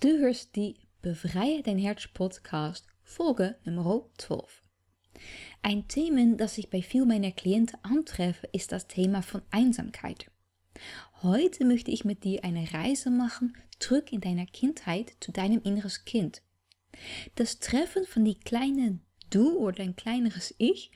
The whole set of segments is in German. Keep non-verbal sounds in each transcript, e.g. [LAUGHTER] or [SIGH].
Du hörst die Befreie dein Herz Podcast, Folge Nummer 12. Ein Thema, das ich bei vielen meiner Klienten antreffe, ist das Thema von Einsamkeit. Heute möchte ich mit dir eine Reise machen, zurück in deiner Kindheit zu deinem inneres Kind. Das Treffen von die kleine Du oder dein kleineres Ich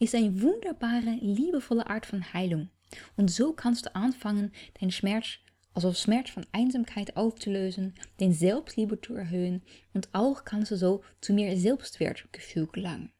ist eine wunderbare, liebevolle Art von Heilung. Und so kannst du anfangen, deinen Schmerz also Schmerz von Einsamkeit aufzulösen, den Selbstliebe zu erhöhen und auch kannst du so zu mehr Selbstwertgefühl gelangen.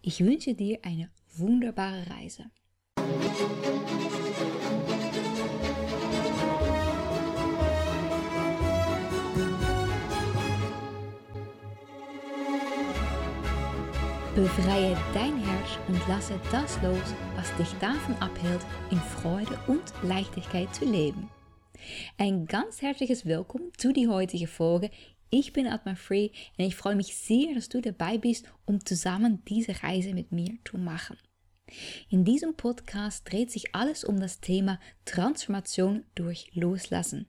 Ich wünsche dir eine wunderbare Reise. Befreie dein Herz und lasse das los, was dich davon abhält, in Freude und Leichtigkeit zu leben. Ein ganz herzliches Willkommen zu die heutige Folge. Ich bin Atma Free und ich freue mich sehr, dass du dabei bist, um zusammen diese Reise mit mir zu machen. In diesem Podcast dreht sich alles um das Thema Transformation durch Loslassen.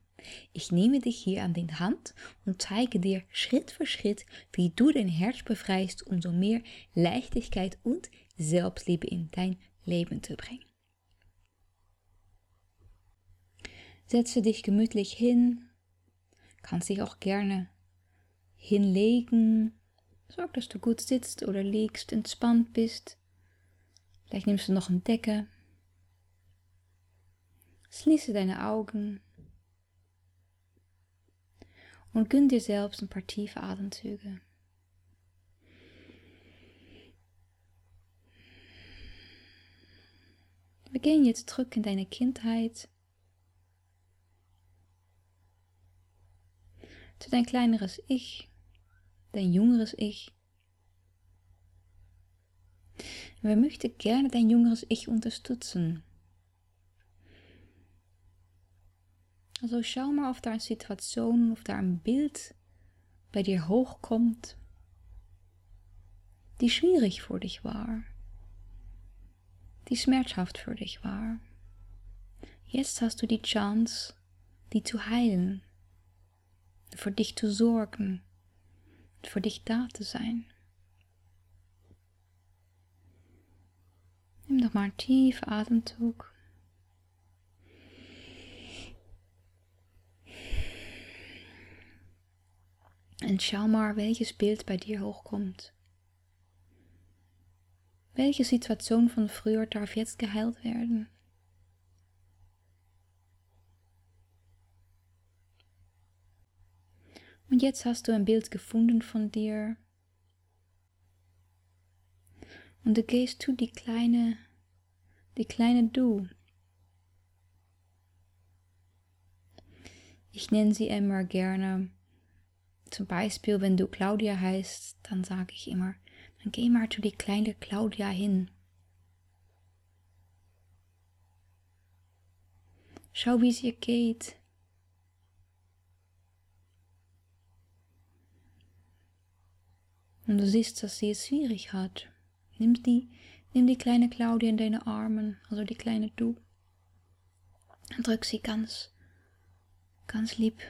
Ich nehme dich hier an den Hand und zeige dir Schritt für Schritt, wie du dein Herz befreist, um so mehr Leichtigkeit und Selbstliebe in dein Leben zu bringen. Setze dich gemütlich hin, kannst dich auch gerne hinlegen. Sorg, dass du gut sitzt oder liegst, entspannt bist. Vielleicht nimmst du noch eine Decke. Schließe deine Augen und gönn dir selbst ein paar tiefe Atemzüge. Wir gehen jetzt zurück in deine Kindheit zu dein kleineres Ich, dein jüngeres Ich. Wer möchte gerne dein jüngeres Ich unterstützen? Also schau mal, ob da eine Situation, ob da ein Bild bei dir hochkommt, die schwierig für dich war, die schmerzhaft für dich war. Jetzt hast du die Chance, die zu heilen für dich zu sorgen, für dich da zu sein. Nimm doch mal einen tiefen Atemzug. Und schau mal, welches Bild bei dir hochkommt. Welche Situation von früher darf jetzt geheilt werden? Und jetzt hast du ein Bild gefunden von dir. Und du gehst zu die kleine, die kleine Du. Ich nenne sie immer gerne. Zum Beispiel, wenn du Claudia heißt, dann sage ich immer, dann geh mal zu die kleine Claudia hin. Schau, wie es ihr geht. Und du siehst, dass sie es schwierig hat, nimm die, nimm die kleine Claudia in deine Armen, also die kleine Du, und drück sie ganz, ganz lieb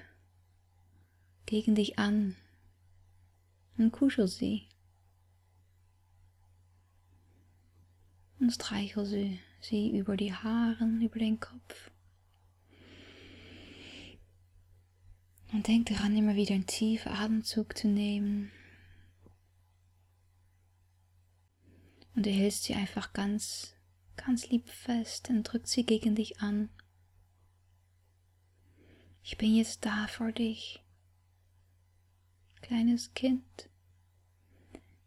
gegen dich an und kuschel sie. Und streichel sie, sie über die Haaren, über den Kopf. Und denk daran, immer wieder einen tiefen Atemzug zu nehmen. Und du hältst sie einfach ganz, ganz lieb fest und drückt sie gegen dich an. Ich bin jetzt da vor dich, kleines Kind.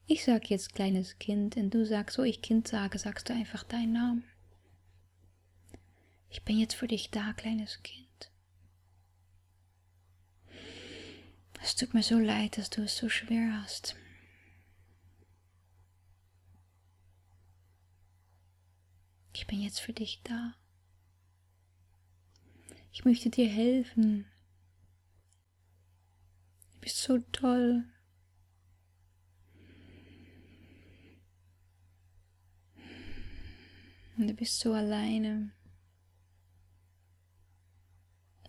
Ich sag jetzt kleines Kind und du sagst, so ich Kind sage, sagst du einfach deinen Namen. Ich bin jetzt für dich da, kleines Kind. Es tut mir so leid, dass du es so schwer hast. Ich bin jetzt für dich da. Ich möchte dir helfen. Du bist so toll. Und du bist so alleine.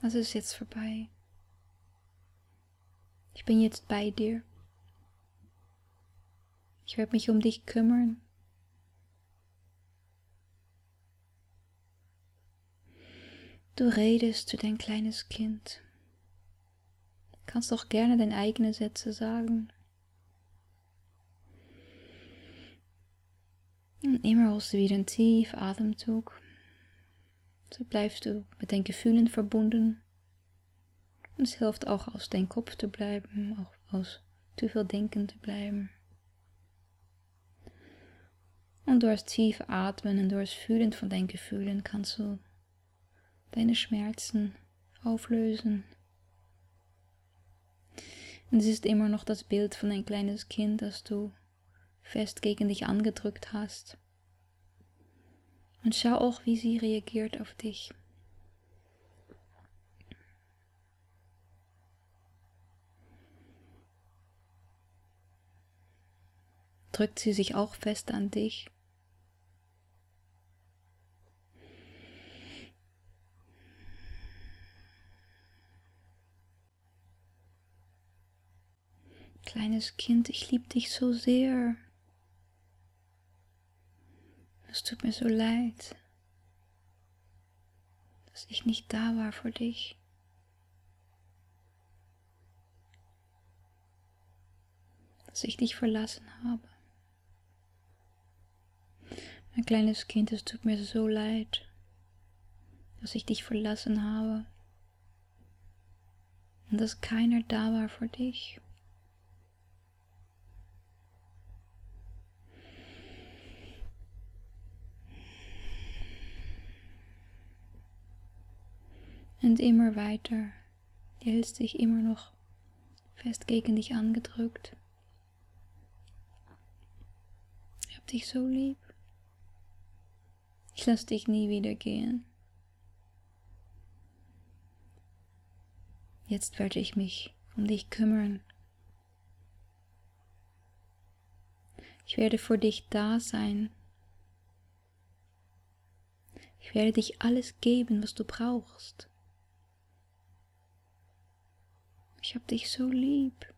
Also ist jetzt vorbei. Ich bin jetzt bei dir. Ich werde mich um dich kümmern. Du redest zu dein kleines Kind. Kannst auch gerne deine eigenen Sätze sagen. Und immer holst du wieder einen tief Atemzug. So bleibst du mit deinen Gefühlen verbunden. Und es hilft auch aus deinem Kopf zu bleiben, auch aus zu viel Denken zu bleiben. Und durch das tief Atmen und durch das Fühlen von deinen Gefühlen kannst du deine Schmerzen auflösen. Und es ist immer noch das Bild von ein kleines Kind, das du fest gegen dich angedrückt hast. Und schau auch, wie sie reagiert auf dich. Drückt sie sich auch fest an dich? Kleines Kind, ich liebe dich so sehr. Es tut mir so leid, dass ich nicht da war für dich. Dass ich dich verlassen habe. Mein kleines Kind, es tut mir so leid, dass ich dich verlassen habe und dass keiner da war für dich. Und immer weiter. Die hältst dich immer noch fest gegen dich angedrückt. Ich hab dich so lieb. Ich lass dich nie wieder gehen. Jetzt werde ich mich um dich kümmern. Ich werde für dich da sein. Ich werde dich alles geben, was du brauchst. Ich hab dich so lieb.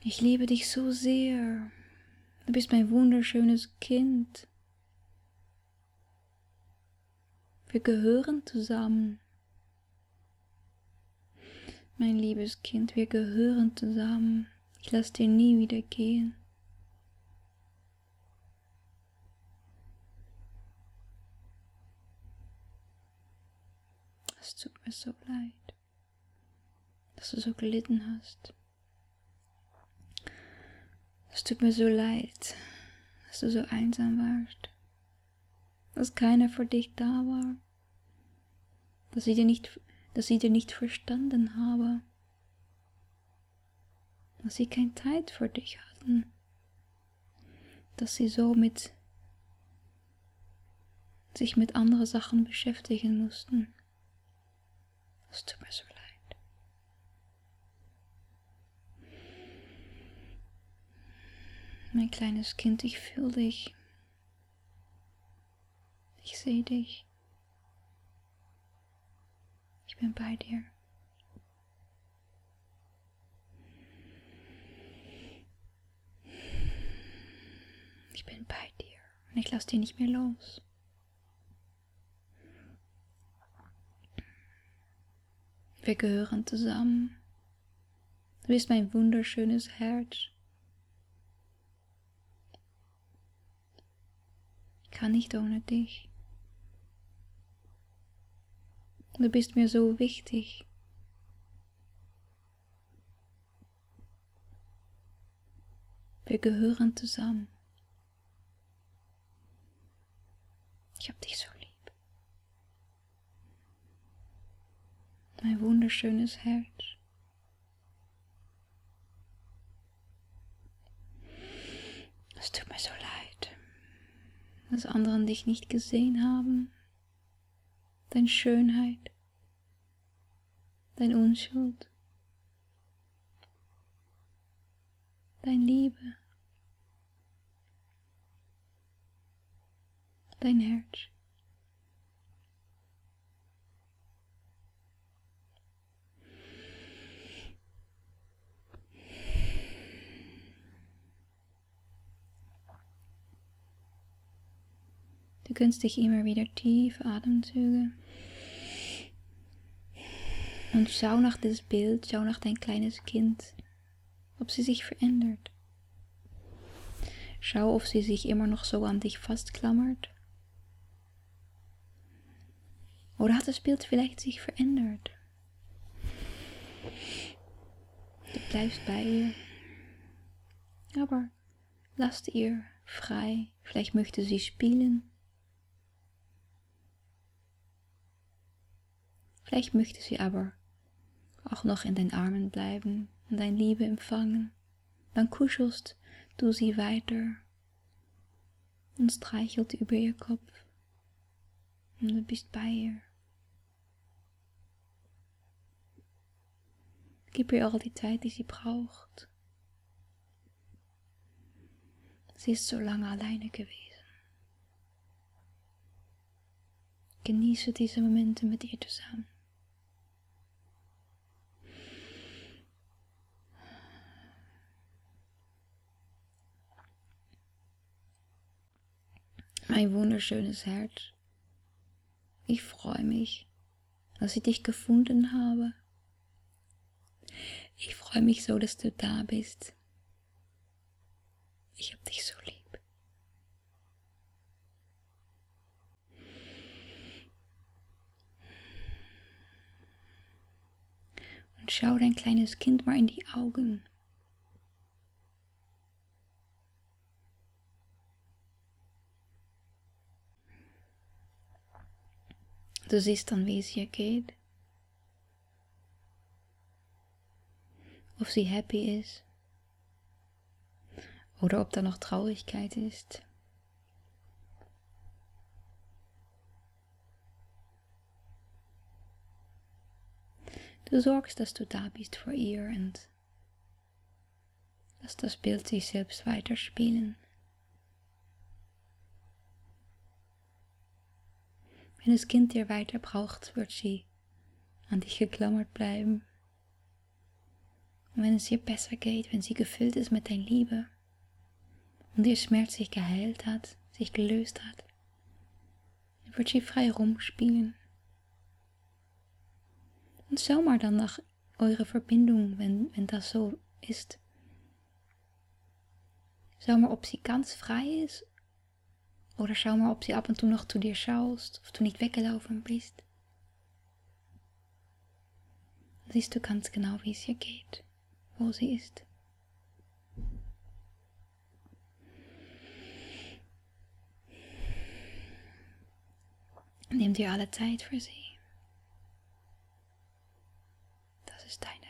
Ich liebe dich so sehr. Du bist mein wunderschönes Kind. Wir gehören zusammen. Mein liebes Kind, wir gehören zusammen. Ich lasse dir nie wieder gehen. Es tut mir so leid dass du so gelitten hast. Es tut mir so leid, dass du so einsam warst, dass keiner für dich da war, dass ich dir nicht, dass ich dir nicht verstanden habe, dass sie keine Zeit für dich hatten, dass sie so mit sich mit anderen Sachen beschäftigen mussten. Es tut mir so leid. Mein kleines Kind, ich fühle dich. Ich sehe dich. Ich bin bei dir. Ich bin bei dir und ich lasse dich nicht mehr los. Wir gehören zusammen. Du bist mein wunderschönes Herz. Kann nicht ohne dich. Du bist mir so wichtig. Wir gehören zusammen. Ich hab dich so lieb. Mein wunderschönes Herz. Es tut mir so leid dass anderen dich nicht gesehen haben, deine Schönheit, deine Unschuld, deine Liebe, dein Herz. Dich immer wieder tiefe Atemzüge. Und schau nach dieses Bild, schau nach dein kleines Kind, ob sie sich verändert. Schau, ob sie sich immer noch so an dich festklammert. Oder hat das Bild vielleicht sich verändert? Du bleibst bei ihr. Aber lass ihr frei. Vielleicht möchte sie spielen. Vielleicht möchte sie aber auch noch in deinen Armen bleiben und deine Liebe empfangen. Dann kuschelst du sie weiter und streichelt über ihr Kopf und du bist bei ihr. Gib ihr all die Zeit, die sie braucht. Sie ist so lange alleine gewesen. Genieße diese Momente mit ihr zusammen. Mein wunderschönes Herz. Ich freue mich, dass ich dich gefunden habe. Ich freue mich so, dass du da bist. Ich hab dich so lieb. Und schau dein kleines Kind mal in die Augen. Du siehst dann, wie es ihr geht. Ob sie happy ist. Oder ob da noch Traurigkeit ist. Du sorgst, dass du da bist vor ihr und lass das Bild sich selbst weiterspielen. Wenn das Kind dir weiter braucht, wird sie an dich geklammert bleiben. Und wenn es ihr besser geht, wenn sie gefüllt ist mit deiner Liebe und ihr Schmerz sich geheilt hat, sich gelöst hat, dann wird sie frei rumspielen. Und schau mal dann nach eurer Verbindung, wenn, wenn das so ist. Schau mal, ob sie ganz frei ist oder schau mal, ob sie ab und zu noch zu dir schaust, ob du nicht weggelaufen bist. Siehst du ganz genau, wie es ihr geht, wo sie ist. Nimm dir alle Zeit für sie. Das ist deine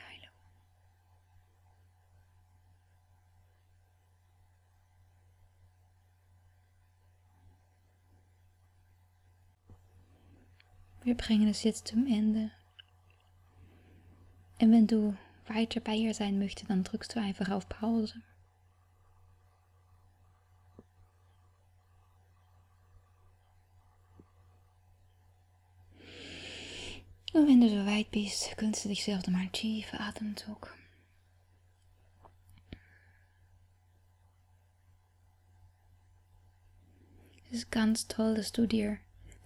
Wir bringen es jetzt zum Ende. Und wenn du weiter bei ihr sein möchtest, dann drückst du einfach auf Pause. Und wenn du so weit bist, gönnst du dich selbst mal einen tiefen Atemzug. Es ist ganz toll, dass du dir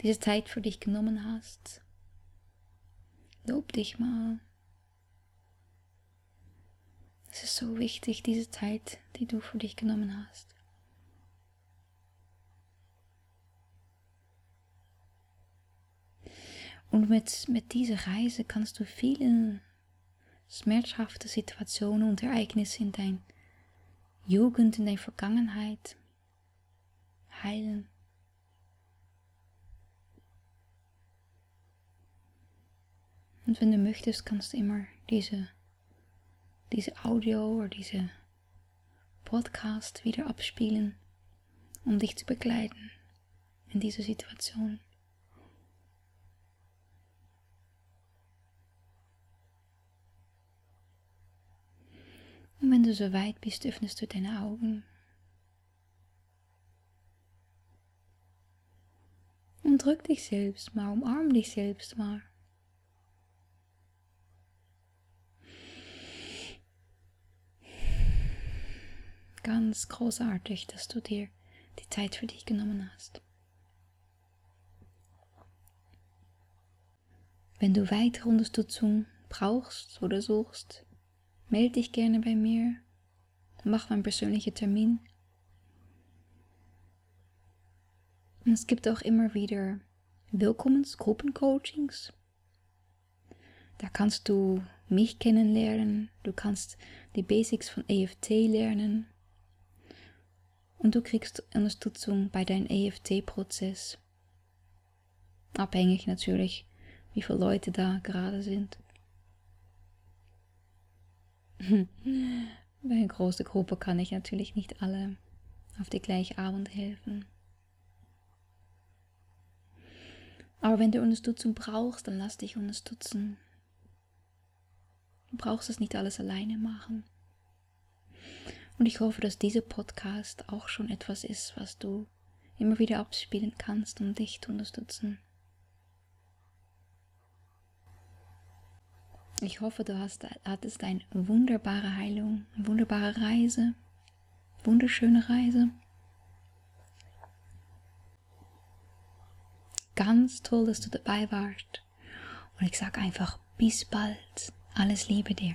diese Zeit für dich genommen hast. Lob dich mal. Es ist so wichtig, diese Zeit, die du für dich genommen hast. Und mit, mit dieser Reise kannst du viele schmerzhafte Situationen und Ereignisse in dein Jugend, in deiner Vergangenheit heilen. Und wenn du möchtest, kannst du immer diese, diese Audio oder diese Podcast wieder abspielen, um dich zu begleiten in dieser Situation. Und wenn du so weit bist, öffnest du deine Augen. Und drück dich selbst mal, umarm dich selbst mal. ganz großartig, dass du dir die Zeit für dich genommen hast. Wenn du weitere Unterstützung brauchst oder suchst, melde dich gerne bei mir. Mach einen persönlichen Termin. Und es gibt auch immer wieder Willkommensgruppencoachings. Da kannst du mich kennenlernen, du kannst die Basics von EFT lernen, und du kriegst Unterstützung bei deinem EFT-Prozess. Abhängig natürlich, wie viele Leute da gerade sind. [LAUGHS] Bei einer großen Gruppe kann ich natürlich nicht alle auf die gleiche Abend helfen. Aber wenn du Unterstützung brauchst, dann lass dich unterstützen. Du brauchst es nicht alles alleine machen. Und ich hoffe, dass dieser Podcast auch schon etwas ist, was du immer wieder abspielen kannst, um dich zu unterstützen. Ich hoffe, du hast, hattest eine wunderbare Heilung, eine wunderbare Reise, wunderschöne Reise. Ganz toll, dass du dabei warst. Und ich sage einfach, bis bald. Alles Liebe dir.